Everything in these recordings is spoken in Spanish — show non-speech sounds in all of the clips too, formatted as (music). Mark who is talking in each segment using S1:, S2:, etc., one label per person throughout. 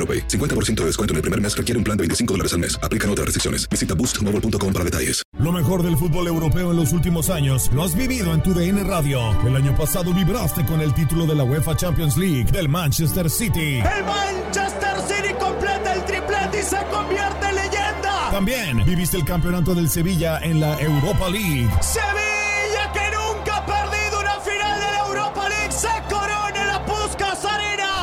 S1: AroPay. 50% de descuento en el primer mes requiere un plan de 25 dólares al mes. Aplican otras restricciones. Visita boostmobile.com para detalles.
S2: Lo mejor del fútbol europeo en los últimos años lo has vivido en tu DN Radio. El año pasado vibraste con el título de la UEFA Champions League del Manchester City.
S3: El Manchester City completa el triplete y se convierte en leyenda.
S2: También viviste el campeonato del Sevilla en la Europa League.
S3: Sevilla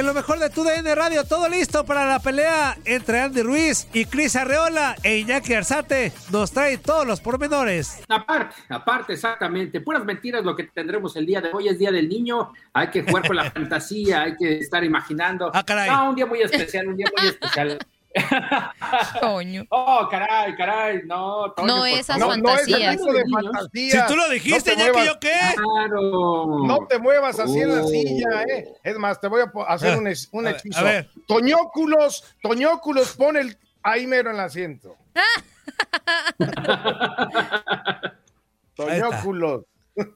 S4: En lo mejor de tu DN Radio, todo listo para la pelea entre Andy Ruiz y Cris Arreola e Iñaki Arzate. Nos trae todos los pormenores.
S5: Aparte, aparte, exactamente. Puras mentiras lo que tendremos el día de hoy. Es Día del Niño. Hay que jugar con la (laughs) fantasía, hay que estar imaginando.
S4: Ah, caray.
S5: No, un día muy especial, un día muy especial. (laughs)
S6: Toño.
S5: Oh, caray, caray, no. Toño,
S6: No esas
S7: no es
S6: fantasías.
S7: fantasía.
S4: Si tú lo dijiste,
S7: No
S4: Iñaki,
S7: muevas.
S4: ¿yo qué?
S5: Claro.
S7: No te muevas así en la
S5: Oh.
S7: silla, ¿eh? Es más, te voy a hacer
S4: Ah,
S7: un, es- un
S4: a ver,
S7: hechizo.
S4: a ver.
S7: Toñóculos, Toñóculos, pon el ahí mero en el asiento. (laughs) Toñóculos,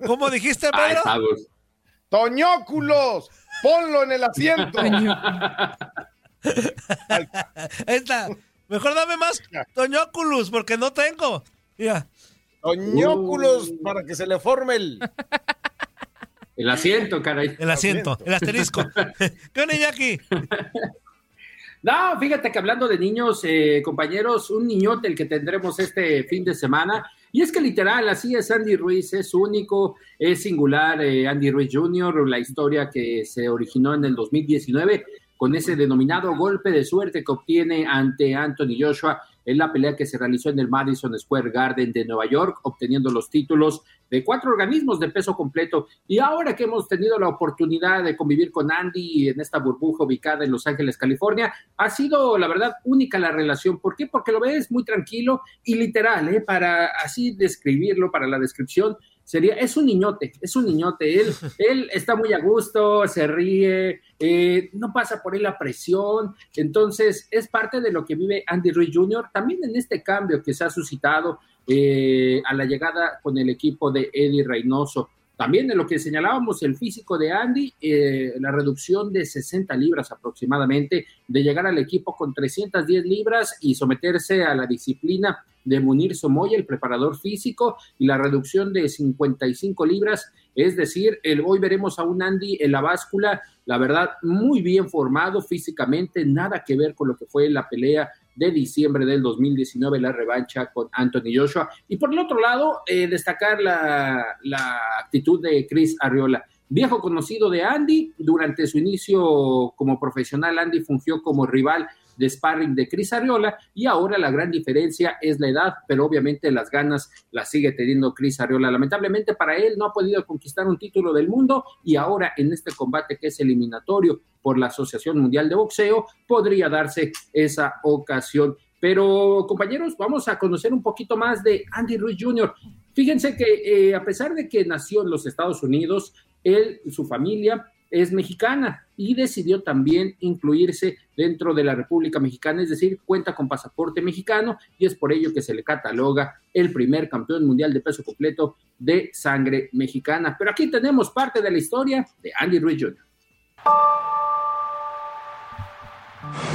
S4: ¿Cómo dijiste,
S5: Ay,
S4: Pedro?
S5: Sabos.
S7: Toñóculos, ponlo en el asiento.
S4: Ahí está. Mejor dame más Toñóculus, porque no tengo. Ya.
S7: Toñóculos para que se le forme el.
S5: El asiento, caray.
S4: El asiento, el asterisco. (laughs) ¿Qué onda, Iñaki?
S5: No, fíjate que hablando de niños, eh, compañeros, un niñote el que tendremos este fin de semana. Y es que literal, así es Andy Ruiz, es único, es singular eh, Andy Ruiz Jr., la historia que se originó en el 2019 con ese denominado golpe de suerte que obtiene ante Anthony Joshua en la pelea que se realizó en el Madison Square Garden de Nueva York, obteniendo los títulos de cuatro organismos de peso completo. Y ahora que hemos tenido la oportunidad de convivir con Andy en esta burbuja ubicada en Los Ángeles, California, ha sido, la verdad, única la relación. ¿Por qué? Porque lo ves muy tranquilo y literal, ¿eh? para así describirlo, para la descripción, sería, es un niñote, es un niñote. Él, (laughs) él está muy a gusto, se ríe, eh, no pasa por él la presión. Entonces, es parte de lo que vive Andy Ruiz Jr. También en este cambio que se ha suscitado eh, a la llegada con el equipo de Eddie Reynoso. También de lo que señalábamos, el físico de Andy, eh, la reducción de 60 libras aproximadamente, de llegar al equipo con 310 libras y someterse a la disciplina de Munir Somoya, el preparador físico, y la reducción de 55 libras. Es decir, el, hoy veremos a un Andy en la báscula, la verdad, muy bien formado físicamente, nada que ver con lo que fue la pelea de diciembre del 2019, la revancha con Anthony Joshua. Y por el otro lado, eh, destacar la, la actitud de Chris Arriola. Viejo conocido de Andy, durante su inicio como profesional, Andy fungió como rival de sparring de Cris Arriola y ahora la gran diferencia es la edad, pero obviamente las ganas las sigue teniendo Cris Arriola. Lamentablemente para él no ha podido conquistar un título del mundo y ahora en este combate que es eliminatorio por la Asociación Mundial de Boxeo podría darse esa ocasión. Pero compañeros, vamos a conocer un poquito más de Andy Ruiz Jr. Fíjense que eh, a pesar de que nació en los Estados Unidos, él su familia es mexicana y decidió también incluirse dentro de la República Mexicana, es decir, cuenta con pasaporte mexicano y es por ello que se le cataloga el primer campeón mundial de peso completo de sangre mexicana. Pero aquí tenemos parte de la historia de Andy Ruiz Jr.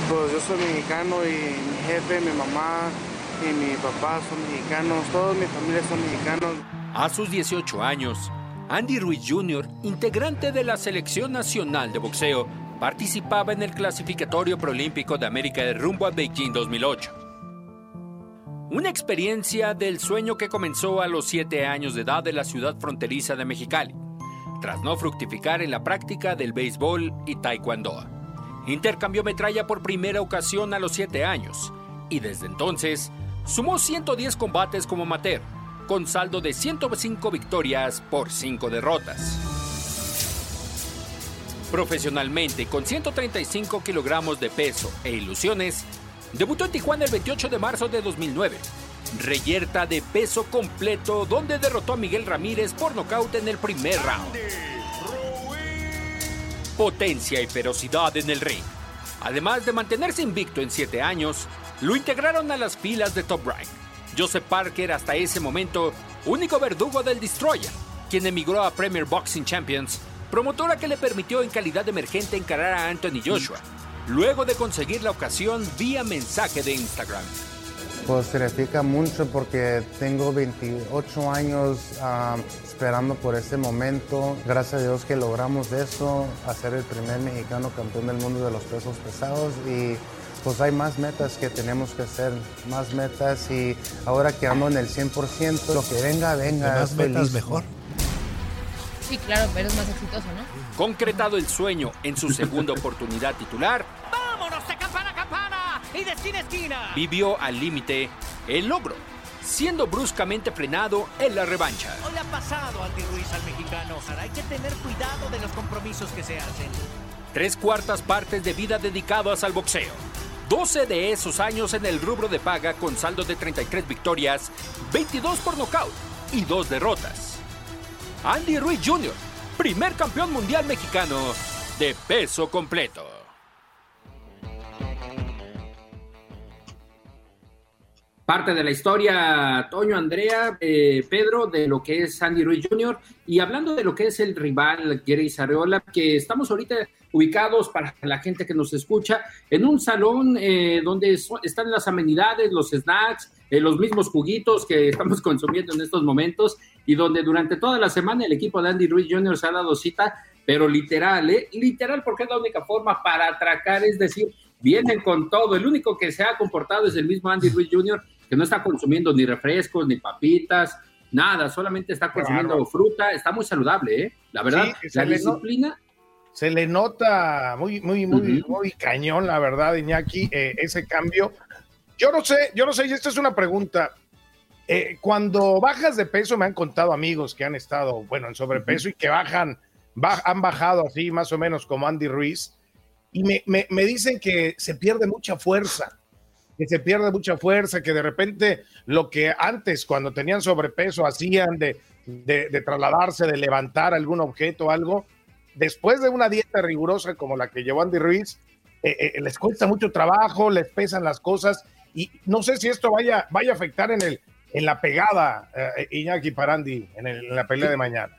S8: Pues yo soy mexicano y mi jefe, mi mamá y mi papá son mexicanos, todos mi familia son mexicanos.
S9: A sus 18 años, Andy Ruiz Jr., integrante de la Selección Nacional de Boxeo, participaba en el clasificatorio proolímpico de América de rumbo a Beijing 2008. Una experiencia del sueño que comenzó a los 7 años de edad en la ciudad fronteriza de Mexicali, tras no fructificar en la práctica del béisbol y taekwondo. Intercambió metralla por primera ocasión a los 7 años y desde entonces sumó 110 combates como amateur con saldo de 105 victorias por 5 derrotas. Profesionalmente, con 135 kilogramos de peso e ilusiones, debutó en Tijuana el 28 de marzo de 2009. Reyerta de peso completo, donde derrotó a Miguel Ramírez por nocaut en el primer round. Potencia y ferocidad en el ring. Además de mantenerse invicto en 7 años, lo integraron a las filas de Top Rank Joseph Parker, hasta ese momento, único verdugo del Destroyer, quien emigró a Premier Boxing Champions, promotora que le permitió en calidad emergente encarar a Anthony Joshua, luego de conseguir la ocasión vía mensaje de Instagram.
S8: Pues significa mucho porque tengo 28 años ah, esperando por ese momento. Gracias a Dios que logramos eso, hacer el primer mexicano campeón del mundo de los pesos pesados y pues hay más metas que tenemos que hacer, más metas y ahora que ando en el 100%, lo que venga, venga.
S4: Más metas mejor.
S6: Sí, claro, pero es más exitoso, ¿no?
S9: Concretado el sueño en su segunda oportunidad titular.
S3: ¡Vámonos de campana a campana y de esquina a esquina!
S9: Vivió al límite el logro, siendo bruscamente frenado en la revancha.
S3: Hoy le ha pasado Andy Ruiz al mexicano. Hay que tener cuidado de los compromisos que se hacen.
S9: Tres cuartas partes de vida dedicadas al boxeo 12 de esos años en el rubro de paga con saldo de 33 victorias, 22 por nocaut y 2 derrotas. Andy Ruiz Jr., primer campeón mundial mexicano de peso completo.
S5: parte de la historia, Toño, Andrea, eh, Pedro, de lo que es Andy Ruiz Jr. Y hablando de lo que es el rival Grace Areola, que estamos ahorita ubicados para la gente que nos escucha en un salón eh, donde están las amenidades, los snacks, eh, los mismos juguitos que (laughs) estamos consumiendo en estos momentos y donde durante toda la semana el equipo de Andy Ruiz Jr. se ha dado cita, pero literal, ¿eh? literal porque es la única forma para atracar, es decir, vienen con todo. El único que se ha comportado es el mismo Andy (laughs) Ruiz Jr., que no está consumiendo ni refrescos, ni papitas, nada, solamente está consumiendo fruta, está muy saludable, ¿eh? La verdad, la disciplina.
S7: Se le nota muy, muy, muy, muy cañón, la verdad, Iñaki, eh, ese cambio. Yo no sé, yo no sé, y esta es una pregunta. Eh, cuando bajas de peso, me han contado amigos que han estado, bueno, en sobrepeso y que bajan, han bajado así más o menos como Andy Ruiz, y me, me dicen que se pierde mucha fuerza que se pierde mucha fuerza, que de repente lo que antes, cuando tenían sobrepeso, hacían de, de, trasladarse, de levantar algún objeto o algo, después de una dieta rigurosa como la que llevó Andy Ruiz, eh, eh, les cuesta mucho trabajo, les pesan las cosas y no sé si esto vaya, vaya a afectar en, el, en la pegada, eh, Iñaki Parandi, en, en la pelea de mañana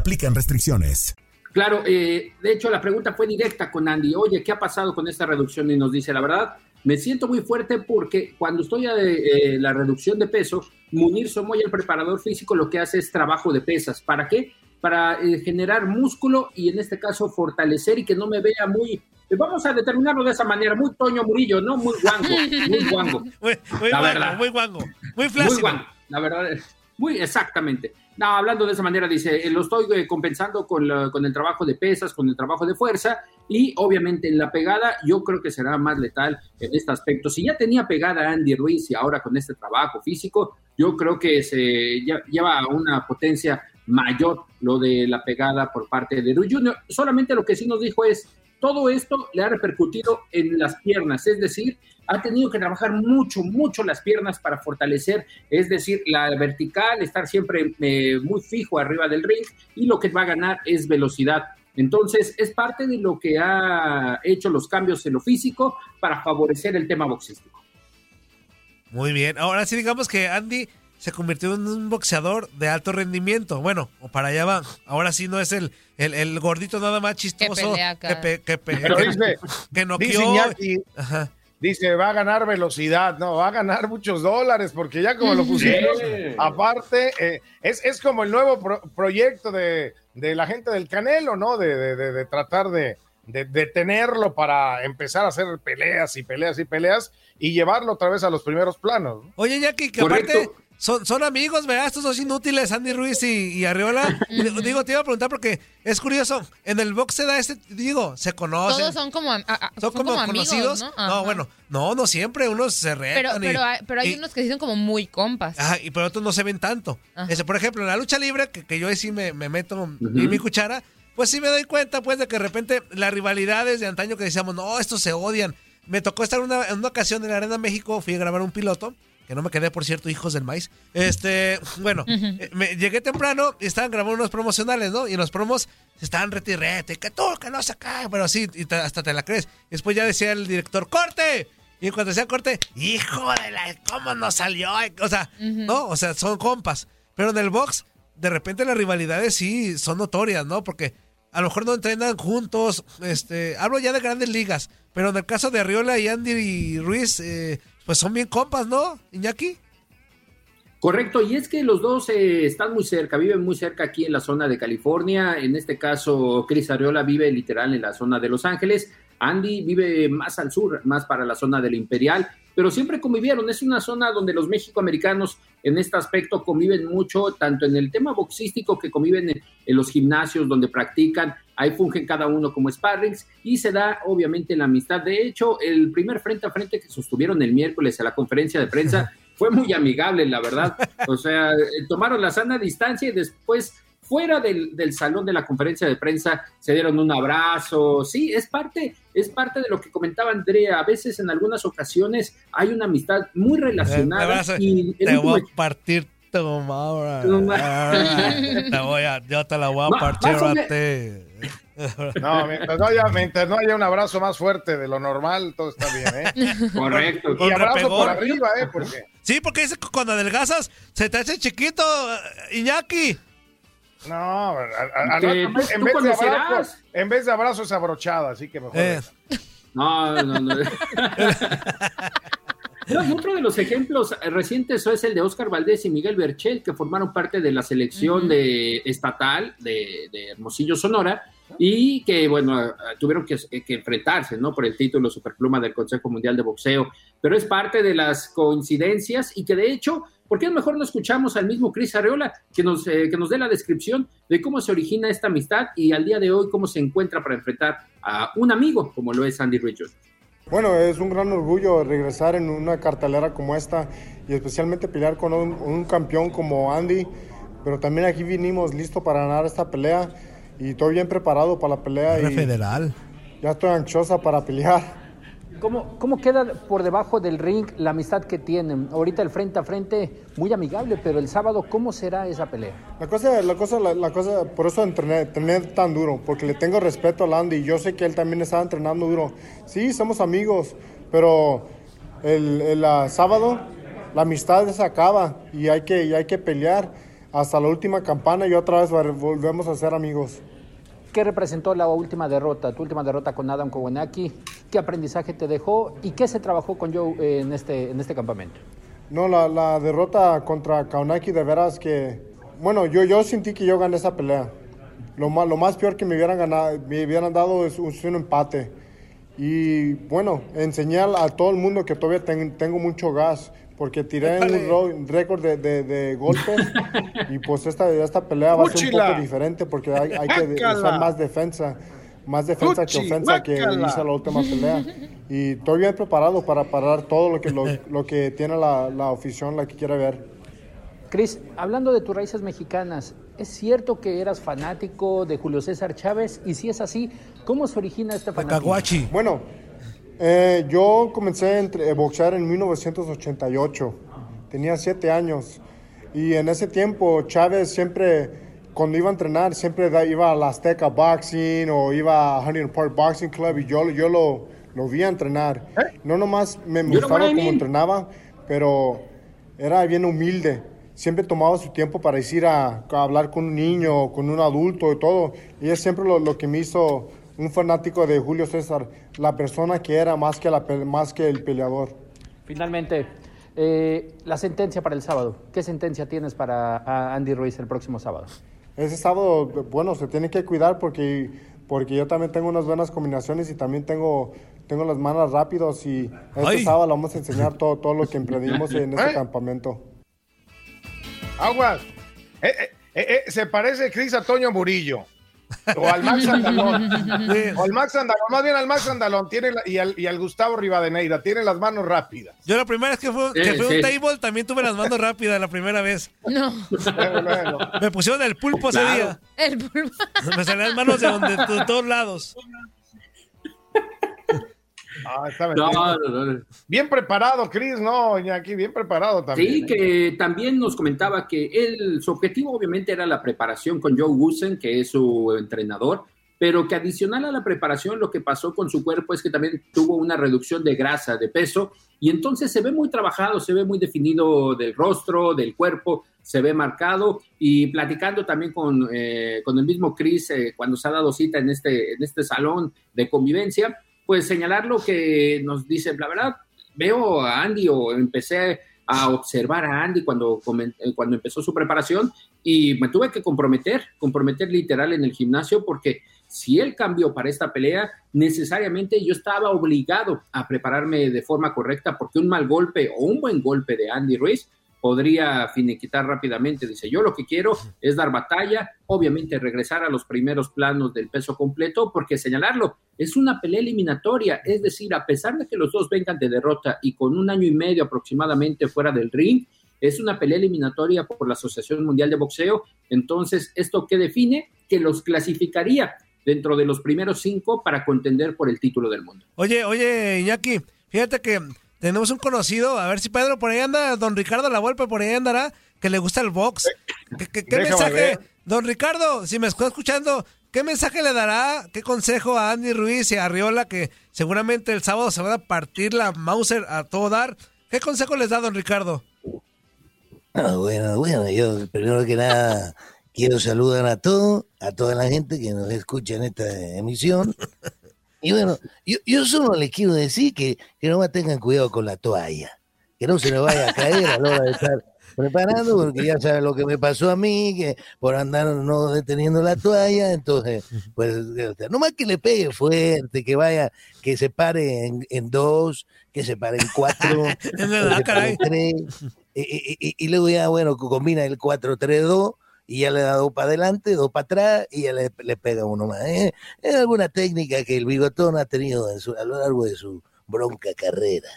S2: aplican restricciones.
S5: Claro, eh, de hecho la pregunta fue directa con Andy. Oye, ¿qué ha pasado con esta reducción? Y nos dice, la verdad, me siento muy fuerte porque cuando estoy a eh, la reducción de peso, Munir Somoya, el preparador físico, lo que hace es trabajo de pesas. ¿Para qué? Para eh, generar músculo y en este caso fortalecer y que no me vea muy vamos a determinarlo de esa manera, muy Toño Murillo, ¿no? Muy guango, muy guango. (laughs)
S4: muy, muy la verdad. muy guango, muy flácido. Muy guango,
S5: la verdad, muy exactamente. No, hablando de esa manera, dice, eh, lo estoy eh, compensando con, con el trabajo de pesas, con el trabajo de fuerza y obviamente en la pegada yo creo que será más letal en este aspecto. Si ya tenía pegada Andy Ruiz y ahora con este trabajo físico, yo creo que se lleva una potencia mayor lo de la pegada por parte de Ruiz Jr. Solamente lo que sí nos dijo es, todo esto le ha repercutido en las piernas, es decir, ha tenido que trabajar mucho, mucho las piernas para fortalecer, es decir, la vertical, estar siempre eh, muy fijo arriba del ring y lo que va a ganar es velocidad. Entonces, es parte de lo que ha hecho los cambios en lo físico para favorecer el tema boxístico.
S4: Muy bien, ahora sí digamos que Andy se convirtió en un boxeador de alto rendimiento. Bueno, o para allá va. Ahora sí no es el, el, gordito nada más chistoso que, que,
S7: que, no dice, dice, va a ganar velocidad, no, va a ganar muchos dólares, porque ya como lo pusieron, aparte, eh, es, es, como el nuevo proyecto de, de, la gente del Canelo, ¿no? De, de, de tratar de, de, tenerlo para empezar a hacer peleas y peleas y peleas y llevarlo otra vez a los primeros planos.
S4: Oye, Jackie, que aparte son, son amigos, ¿verdad? Estos dos inútiles, Andy Ruiz y, y Arriola. (laughs) digo, te iba a preguntar porque es curioso. En el box se da este, digo, se conocen.
S6: Todos son como,
S4: son, como, conocidos. ¿no? bueno, no, no siempre. Unos se retan.
S6: Pero, pero, hay, pero hay unos que son como muy compas.
S4: Ajá, y pero otros no se ven tanto. Ese, por ejemplo, en la lucha libre, que, que yo ahí sí me, me meto en mi cuchara, pues sí me doy cuenta, pues, de que de repente las rivalidades de antaño que decíamos, no, estos se odian. Me tocó estar una, en una ocasión en la Arena México, fui a grabar un piloto que no me quedé, por cierto, hijos del maíz. Este, bueno, eh, me, llegué temprano y estaban grabando unos promocionales, ¿no? Y en los promos estaban retirrete, que tú, que no se cae, pero así, y hasta te la crees. después ya decía el director, ¡corte! Y cuando decía corte, hijo de la, ¿cómo nos salió? O sea, ¿no? O sea, son compas. Pero en el box, de repente las rivalidades sí son notorias, ¿no? Porque a lo mejor no entrenan juntos, este, hablo ya de grandes ligas, pero en el caso de Arriola y Andy Ruiz, eh, pues son bien compas, ¿no, Iñaki?
S5: Correcto, y es que los dos eh, están muy cerca, viven muy cerca aquí en la zona de California. En este caso, Chris Ariola vive literal en la zona de Los Ángeles. Andy vive más al sur, más para la zona del Imperial, pero siempre convivieron. Es una zona donde los mexicoamericanos en este aspecto conviven mucho, tanto en el tema boxístico que conviven en, en los gimnasios donde practican, ahí fungen cada uno como sparrings y se da obviamente la amistad. De hecho, el primer frente a frente que sostuvieron el miércoles a la conferencia de prensa (laughs) fue muy amigable, la verdad. O sea, eh, tomaron la sana distancia y después fuera del, salón de la conferencia de prensa se dieron un abrazo. Sí, es parte, es parte de lo que comentaba Andrea. A veces en algunas ocasiones hay una amistad muy relacionada.
S4: y te voy a partir (laughs) te voy a, yo te la voy a (laughs) partir a ti. (laughs)
S7: No, mientras no, haya, mientras no haya un abrazo más fuerte de lo normal, todo está bien, ¿eh? (laughs)
S5: Correcto.
S7: Y abrazo por arriba, ¿eh? Porque...
S4: Sí, porque dice que cuando adelgazas se te hace chiquito, Iñaki.
S7: No, en, vez de abrazo, en vez de abrazo es abrochada, así que mejor. Eh.
S5: No, no, no. (laughs) otro de los ejemplos recientes es el de Oscar Valdés y Miguel Berchel, que formaron parte de la selección de, estatal de, Hermosillo, Sonora, y que, bueno, tuvieron que, enfrentarse, ¿no? Por el título Superpluma del Consejo Mundial de Boxeo. Pero es parte de las coincidencias y que, de hecho, ¿por qué mejor no escuchamos al mismo Cris Arreola que nos, eh, que nos dé la descripción de cómo se origina esta amistad y al día de hoy cómo se encuentra para enfrentar a un amigo como lo es Andy Richards?
S10: Bueno, es un gran orgullo regresar en una cartelera como esta y especialmente pelear con un, campeón como Andy, pero también aquí vinimos listo para ganar esta pelea y estoy bien preparado para la pelea.
S4: y federal.
S10: Ya estoy ansiosa para pelear.
S11: ¿Cómo, ¿Cómo queda por debajo del ring la amistad que tienen? Ahorita el frente a frente muy amigable, pero el sábado, ¿cómo será esa pelea?
S10: La cosa, la cosa, la, cosa, por eso entrené, tan duro, porque le tengo respeto a Landy. Yo sé que él también estaba entrenando duro. Sí, somos amigos, pero el, el sábado la amistad se acaba y hay que, y hay que pelear hasta la última campana y otra vez volvemos a ser amigos.
S11: ¿Qué representó la última derrota, tu última derrota con Adam Kowanaki? ¿Qué aprendizaje te dejó y qué se trabajó con Joe eh, en este, en este campamento?
S10: No, la, la derrota contra Kaunaki de veras que, bueno, yo, yo sentí que yo gané esa pelea. Lo más, lo más peor que me hubieran, ganado, me hubieran dado es un, un empate. Y bueno, enseñar a todo el mundo que todavía ten- tengo mucho gas, porque tiré un ro- récord de, de- de golpes y pues esta, esta pelea va a ser un poco diferente porque hay, hay que usar más defensa, más defensa que ofensa que
S7: ¡Guácala!
S10: hice la última pelea. Y estoy bien preparado para parar todo lo que, lo, (laughs) lo que tiene la, la afición, la que quiere ver.
S11: Cris, hablando de tus raíces mexicanas, ¿es cierto que eras fanático de Julio César Chávez? Y si es así, ¿cómo se origina este fanatismo?
S10: Bueno, eh, yo comencé a a boxear en 1988. Tenía siete años. Y en ese tiempo Chávez siempre, cuando iba a entrenar, siempre iba a la Azteca Boxing o iba a Huntington Park Boxing Club y yo, yo lo, lo vi a entrenar. No nomás me gustaba
S5: mean?
S10: entrenaba, pero era bien humilde. Siempre tomaba su tiempo para ir a, a hablar con un niño, con un adulto y todo. Y es siempre lo, lo que me hizo un fanático de Julio César, la persona que era más que, la, más que el peleador.
S11: Finalmente, eh, la sentencia para el sábado. ¿Qué sentencia tienes para Andy Ruiz el próximo sábado?
S10: Ese sábado, bueno, se tiene que cuidar porque, porque yo también tengo unas buenas combinaciones y también tengo, tengo las manos rápidos y este
S7: Ay.
S10: sábado le vamos a enseñar todo, todo lo que emprendimos en este
S7: ¿Eh?
S10: campamento.
S7: Aguas. Eh, eh, se parece Cris a Toño Murillo. O al Max (laughs) Andalón. O al Max Andalón. Más bien al Max Andalón tiene la- y, al, y al Gustavo Rivadeneira. Tiene las manos rápidas.
S4: Yo la primera vez que fui, que
S7: Sí, sí.
S4: un table también tuve las manos rápidas la primera vez.
S6: No.
S4: Me pusieron el pulpo ese día.
S6: El pulpo.
S4: Me salían las manos de, donde, de todos lados.
S7: Ah, está bien.
S5: No, no, no.
S7: Bien preparado, Cris, ¿no, Iñaki? Bien preparado también.
S5: Sí,
S7: ¿eh?
S5: que también nos comentaba que él, su objetivo obviamente era la preparación con Joe Gusen, que es su entrenador, pero que adicional a la preparación lo que pasó con su cuerpo es que también tuvo una reducción de grasa, de peso, y entonces se ve muy trabajado, se ve muy definido del rostro, del cuerpo, se ve marcado, y platicando también con, eh, con el mismo Chris eh, cuando se ha dado cita en este, en este salón de convivencia, pues señalar lo que nos dice, la verdad, veo a Andy o empecé a observar a Andy cuando, eh, cuando empezó su preparación y me tuve que comprometer, comprometer literal en el gimnasio porque si él cambió para esta pelea, necesariamente yo estaba obligado a prepararme de forma correcta porque un mal golpe o un buen golpe de Andy Ruiz podría finiquitar rápidamente. Dice, yo lo que quiero es dar batalla, obviamente regresar a los primeros planos del peso completo, porque señalarlo, es una pelea eliminatoria, es decir, a pesar de que los dos vengan de derrota y con un año y medio aproximadamente fuera del ring, es una pelea eliminatoria por la Asociación Mundial de Boxeo, entonces, ¿esto qué define? Que los clasificaría dentro de los primeros cinco para contender por el título del mundo.
S4: Oye, oye, Iñaki, fíjate que tenemos un conocido, a ver si Pedro por ahí anda, don Ricardo La Volpe por ahí andará, que le gusta el box. ¿Qué, qué- qué mensaje,
S7: ver.
S4: don Ricardo, si me está escuchando, qué mensaje le dará, qué consejo a Andy Ruiz y a Arriola, que seguramente el sábado se van a partir la Mauser a todo dar? ¿Qué consejo les da don Ricardo?
S12: Ah, bueno, bueno, yo primero que nada (laughs) quiero saludar a todos, a toda la gente que nos escucha en esta emisión. Y bueno, yo, yo solo les quiero decir que, que nomás tengan cuidado con la toalla, que no se nos vaya a caer a la hora de estar preparando, porque ya saben lo que me pasó a mí, que por andar no deteniendo la toalla, entonces, pues, nomás que le pegue fuerte, que vaya, que se pare en, en dos, que se pare en cuatro, (laughs)
S4: Es
S12: que se pare
S4: caray.
S12: en tres, y, y- y- y luego ya, bueno, combina el 4-3-2 y ya le da dos para adelante, dos para atrás y ya le, le pega uno más. ¿eh? Es alguna técnica que el bigotón ha tenido en su- a lo largo de su bronca carrera.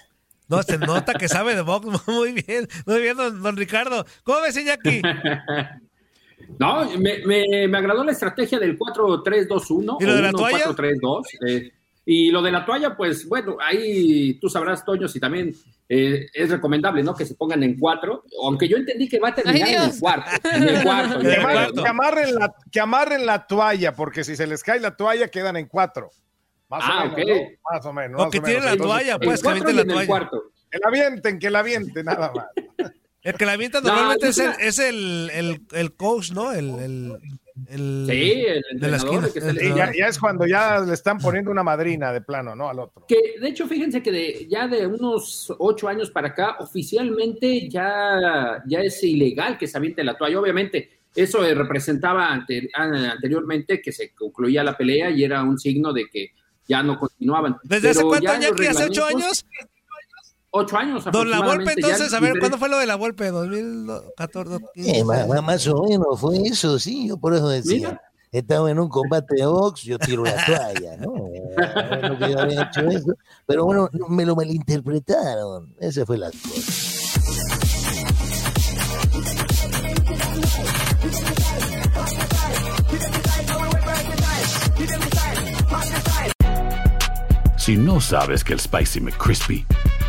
S4: No, se nota que sabe de box (laughs) muy bien, muy bien, don, don Ricardo. ¿Cómo ves, Iñaki? (laughs)
S5: No, me, me, me agradó la estrategia del 4-3-2-1.
S4: ¿Y lo de la toalla?
S5: 4-3-2. eh, y lo de la toalla, pues bueno, ahí tú sabrás, Toño, si también eh, es recomendable, ¿no? Que se pongan en cuatro, aunque yo entendí que va a terminar en el cuarto. En el cuarto. en (laughs)
S7: Que
S5: el
S7: amarren,
S5: cuarto.
S7: que amarren la, que amarren la toalla, porque si se les cae la toalla quedan en cuatro. Más
S5: Ah,
S7: o menos. Más o menos.
S4: O que
S7: menos.
S4: la
S7: Entonces,
S4: toalla, pues, que la toalla.
S5: cuarto.
S7: Que la avienten, que la avienten, nada más.
S4: El que la avienta (laughs)
S5: No,
S4: normalmente es, el, es el, el, el coach, ¿no? El, el, El,
S5: Sí, el
S4: de la
S5: entrenador,
S4: esquina.
S5: el que está
S4: El
S7: Y ya, ya es cuando ya le están poniendo una madrina de plano, ¿no? Al otro.
S5: Que de hecho, fíjense que de, ya de unos ocho años para acá, oficialmente ya, ya es ilegal que se aviente la toalla. Obviamente, eso eh, representaba ante- an- anteriormente que se concluía la pelea y era un signo de que ya no continuaban.
S4: ¿Desde hace cuánto,
S5: ya
S4: Iñaki? ¿Hace ocho años?
S5: Ocho años.
S4: Don La Volpe,
S5: aproximadamente, ya
S4: entonces, a ver, ¿cuándo fue lo de La Volpe? ¿2014?
S12: Eh, más, o menos fue eso, sí, yo por eso decía.
S5: Mira.
S12: Estaba en un combate de box, yo tiro la toalla, ¿no? Eh, no que yo había hecho eso, pero bueno, no, me lo malinterpretaron. Esa fue la cosa.
S13: Si no sabes que el Spicy McCrispy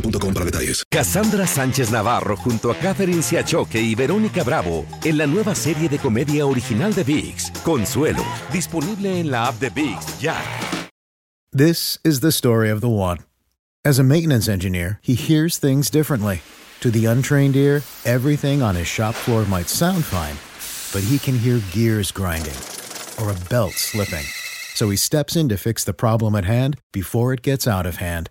S1: boostmobile.com para detalles.
S14: Cassandra Sánchez Navarro junto a Catherine Siachoque y Verónica Bravo en la nueva serie de comedia original de VIX, Consuelo, disponible en la app de VIX ya.
S15: This is the story of the one. As a maintenance engineer, he hears things differently. To the untrained ear, everything on his shop floor might sound fine, but he can hear gears grinding or a belt slipping. So he steps in to fix the problem at hand before it gets out of hand.